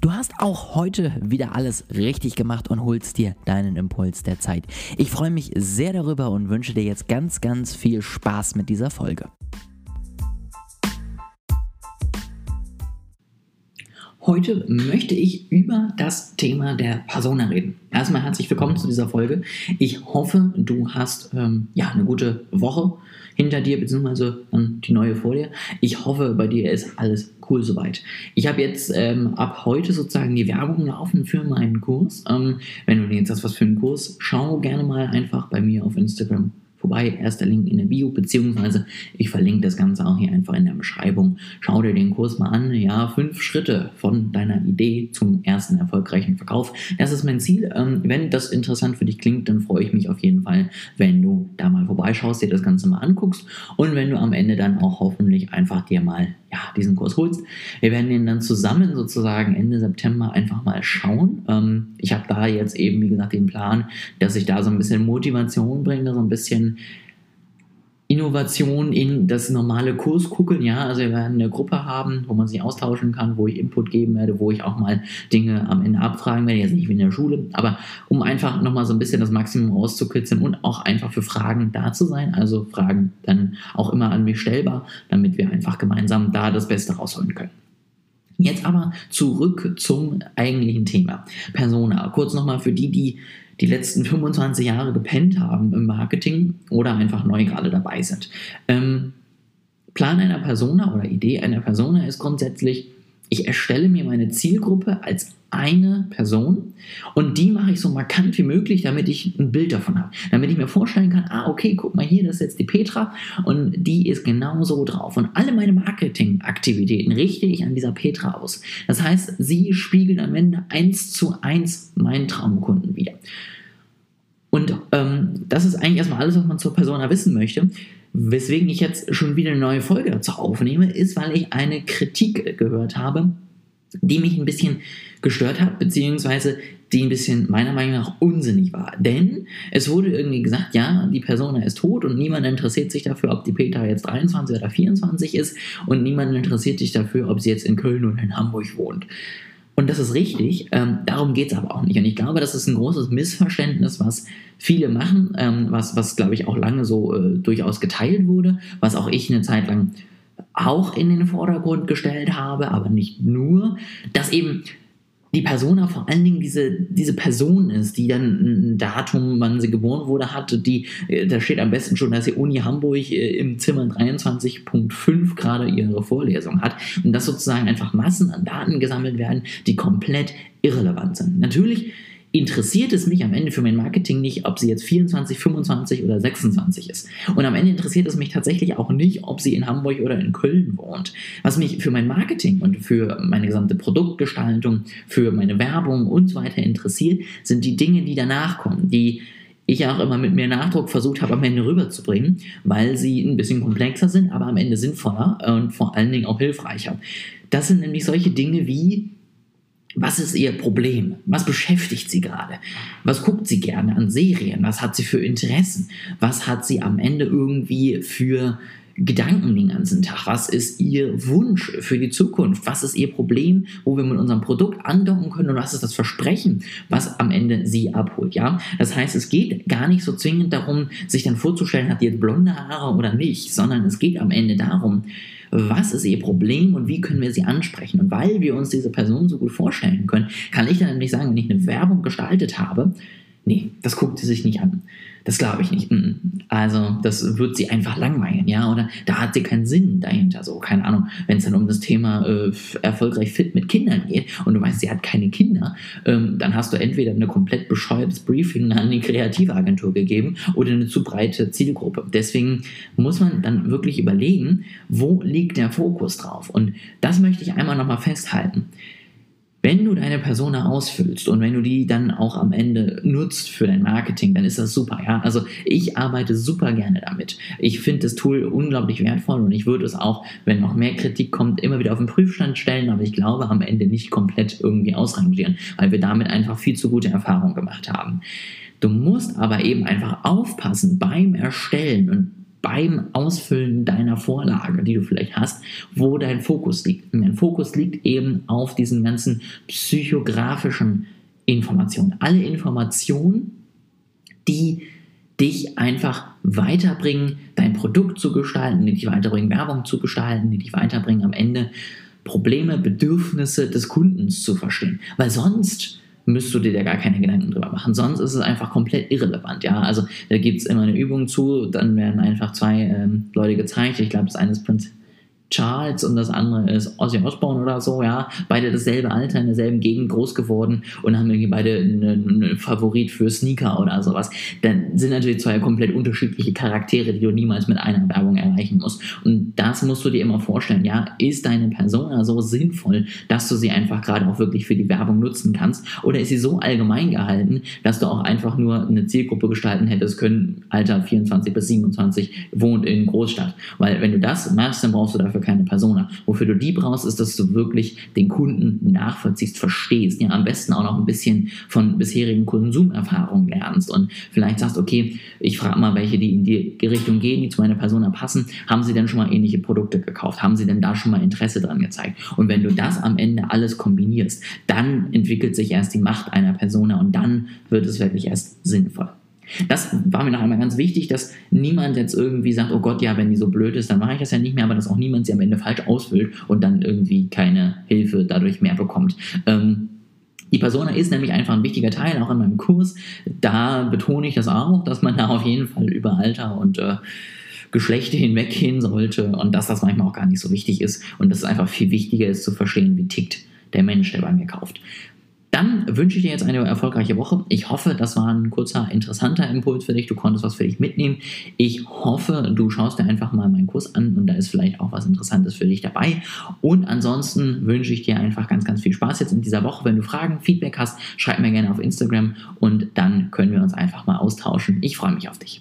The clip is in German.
Du hast auch heute wieder alles richtig gemacht und holst dir deinen Impuls der Zeit. Ich freue mich sehr darüber und wünsche dir jetzt ganz, ganz viel Spaß mit dieser Folge. Heute möchte ich über das Thema der Persona reden. Erstmal herzlich willkommen zu dieser Folge. Ich hoffe, du hast ähm, ja eine gute Woche hinter dir, beziehungsweise ähm, die neue vor dir. Ich hoffe, bei dir ist alles cool soweit. Ich habe jetzt ähm, ab heute sozusagen die Werbung laufen für meinen Kurs. Ähm, wenn du jetzt hast was für einen Kurs, schau gerne mal einfach bei mir auf Instagram vorbei. Erster Link in der Bio, beziehungsweise ich verlinke das Ganze auch hier einfach in der Beschreibung. Schau dir den Kurs mal an. Ja, fünf Schritte von deiner Idee zum ersten erfolgreichen Verkauf. Das ist mein Ziel. Ähm, wenn das interessant für dich klingt, dann freue ich mich auf jeden Fall, wenn du da mal vorbeischaust, dir das Ganze mal anguckst und wenn du am Ende dann auch hoffentlich einfach dir mal ja, diesen Kurs holst. Wir werden den dann zusammen sozusagen Ende September einfach mal schauen. Ähm, ich habe da jetzt eben, wie gesagt, den Plan, dass ich da so ein bisschen Motivation bringe, so ein bisschen Innovation in das normale Kurs gucken. Ja, also wir werden eine Gruppe haben, wo man sich austauschen kann, wo ich Input geben werde, wo ich auch mal Dinge am Ende abfragen werde. Jetzt nicht wie in der Schule, aber um einfach nochmal so ein bisschen das Maximum rauszukitzeln und auch einfach für Fragen da zu sein. Also Fragen dann auch immer an mich stellbar, damit wir einfach gemeinsam da das Beste rausholen können. Jetzt aber zurück zum eigentlichen Thema. Persona. Kurz nochmal für die, die die letzten 25 Jahre gepennt haben im Marketing oder einfach neu gerade dabei sind. Ähm, Plan einer Persona oder Idee einer Persona ist grundsätzlich, ich erstelle mir meine Zielgruppe als eine Person und die mache ich so markant wie möglich, damit ich ein Bild davon habe. Damit ich mir vorstellen kann, ah, okay, guck mal hier, das ist jetzt die Petra und die ist genau so drauf. Und alle meine Marketingaktivitäten richte ich an dieser Petra aus. Das heißt, sie spiegelt am Ende eins zu eins meinen Traumkunden wieder. Und ähm, das ist eigentlich erstmal alles, was man zur Persona wissen möchte. Weswegen ich jetzt schon wieder eine neue Folge dazu aufnehme, ist, weil ich eine Kritik gehört habe, die mich ein bisschen gestört hat, beziehungsweise die ein bisschen meiner Meinung nach unsinnig war. Denn es wurde irgendwie gesagt, ja, die Person ist tot und niemand interessiert sich dafür, ob die Peter jetzt 23 oder 24 ist und niemand interessiert sich dafür, ob sie jetzt in Köln oder in Hamburg wohnt. Und das ist richtig, ähm, darum geht es aber auch nicht. Und ich glaube, das ist ein großes Missverständnis, was viele machen, ähm, was, was glaube ich auch lange so äh, durchaus geteilt wurde, was auch ich eine Zeit lang auch in den Vordergrund gestellt habe, aber nicht nur, dass eben die Persona vor allen Dingen diese, diese Person ist, die dann ein Datum, wann sie geboren wurde, hat, die, äh, da steht am besten schon, dass sie Uni Hamburg äh, im Zimmer 23.5 gerade ihre Vorlesung hat und dass sozusagen einfach Massen an Daten gesammelt werden, die komplett irrelevant sind. Natürlich interessiert es mich am Ende für mein Marketing nicht, ob sie jetzt 24, 25 oder 26 ist. Und am Ende interessiert es mich tatsächlich auch nicht, ob sie in Hamburg oder in Köln wohnt. Was mich für mein Marketing und für meine gesamte Produktgestaltung, für meine Werbung und so weiter interessiert, sind die Dinge, die danach kommen, die ich auch immer mit mehr Nachdruck versucht habe, am Ende rüberzubringen, weil sie ein bisschen komplexer sind, aber am Ende sinnvoller und vor allen Dingen auch hilfreicher. Das sind nämlich solche Dinge wie was ist ihr Problem? Was beschäftigt sie gerade? Was guckt sie gerne an Serien? Was hat sie für Interessen? Was hat sie am Ende irgendwie für Gedanken den ganzen Tag? Was ist ihr Wunsch für die Zukunft? Was ist ihr Problem, wo wir mit unserem Produkt andocken können? Und was ist das Versprechen, was am Ende sie abholt? Ja, das heißt, es geht gar nicht so zwingend darum, sich dann vorzustellen, hat die jetzt blonde Haare oder nicht, sondern es geht am Ende darum, was ist ihr Problem und wie können wir sie ansprechen. Und weil wir uns diese Person so gut vorstellen können, kann ich dann nämlich sagen, wenn ich eine Werbung gestaltet habe, nee, das guckt sie sich nicht an. Das glaube ich nicht. Also, das wird sie einfach langweilen, ja, oder da hat sie keinen Sinn dahinter. So, keine Ahnung, wenn es dann um das Thema äh, erfolgreich fit mit Kindern geht und du weißt, sie hat keine Kinder, ähm, dann hast du entweder eine komplett bescheuertes Briefing an die Kreativagentur gegeben oder eine zu breite Zielgruppe. Deswegen muss man dann wirklich überlegen, wo liegt der Fokus drauf. Und das möchte ich einmal nochmal festhalten. Wenn du deine Persona ausfüllst und wenn du die dann auch am Ende nutzt für dein Marketing, dann ist das super. Ja? Also ich arbeite super gerne damit. Ich finde das Tool unglaublich wertvoll und ich würde es auch, wenn noch mehr Kritik kommt, immer wieder auf den Prüfstand stellen, aber ich glaube am Ende nicht komplett irgendwie ausrangieren, weil wir damit einfach viel zu gute Erfahrungen gemacht haben. Du musst aber eben einfach aufpassen beim Erstellen und beim Ausfüllen deiner Vorlage, die du vielleicht hast, wo dein Fokus liegt. Und dein Fokus liegt eben auf diesen ganzen psychografischen Informationen. Alle Informationen, die dich einfach weiterbringen, dein Produkt zu gestalten, die dich weiterbringen, Werbung zu gestalten, die dich weiterbringen, am Ende Probleme, Bedürfnisse des Kundens zu verstehen. Weil sonst müsst du dir da gar keine Gedanken drüber machen. Sonst ist es einfach komplett irrelevant. Ja, also da gibt es immer eine Übung zu, dann werden einfach zwei ähm, Leute gezeigt. Ich glaube, das eine ist Prinz Charles und das andere ist Ozzy Osbourne oder so, ja. Beide dasselbe Alter, in derselben Gegend groß geworden und haben irgendwie beide einen, Favorit für Sneaker oder sowas. Dann sind natürlich zwei komplett unterschiedliche Charaktere, die du niemals mit einer Werbung erreichen musst. Und das musst du dir immer vorstellen, ja. Ist deine Persona so sinnvoll, dass du sie einfach gerade auch wirklich für die Werbung nutzen kannst? Oder ist sie so allgemein gehalten, dass du auch einfach nur eine Zielgruppe gestalten hättest können, Alter 24 bis 27, wohnt in Großstadt? Weil wenn du das machst, dann brauchst du dafür für keine Persona. Wofür du die brauchst, ist, dass du wirklich den Kunden nachvollziehst, verstehst, ja, am besten auch noch ein bisschen von bisherigen Konsumerfahrungen lernst und vielleicht sagst, okay, ich frage mal welche, die in die Richtung gehen, die zu meiner Persona passen, haben sie denn schon mal ähnliche Produkte gekauft? Haben sie denn da schon mal Interesse dran gezeigt? Und wenn du das am Ende alles kombinierst, dann entwickelt sich erst die Macht einer Persona und dann wird es wirklich erst sinnvoll. Das war mir noch einmal ganz wichtig, dass niemand jetzt irgendwie sagt, oh Gott, ja, wenn die so blöd ist, dann mache ich das ja nicht mehr, aber dass auch niemand sie am Ende falsch ausfüllt und dann irgendwie keine Hilfe dadurch mehr bekommt. Ähm, die Persona ist nämlich einfach ein wichtiger Teil, auch in meinem Kurs. Da betone ich das auch, dass man da auf jeden Fall über Alter und äh, Geschlechter hinweggehen sollte und dass das manchmal auch gar nicht so wichtig ist und dass es einfach viel wichtiger ist zu verstehen, wie tickt der Mensch, der bei mir kauft. Dann wünsche ich dir jetzt eine erfolgreiche Woche. Ich hoffe, das war ein kurzer, interessanter Impuls für dich. Du konntest was für dich mitnehmen. Ich hoffe, du schaust dir einfach mal meinen Kurs an und da ist vielleicht auch was Interessantes für dich dabei. Und ansonsten wünsche ich dir einfach ganz, ganz viel Spaß jetzt in dieser Woche. Wenn du Fragen, Feedback hast, schreib mir gerne auf Instagram und dann können wir uns einfach mal austauschen. Ich freue mich auf dich.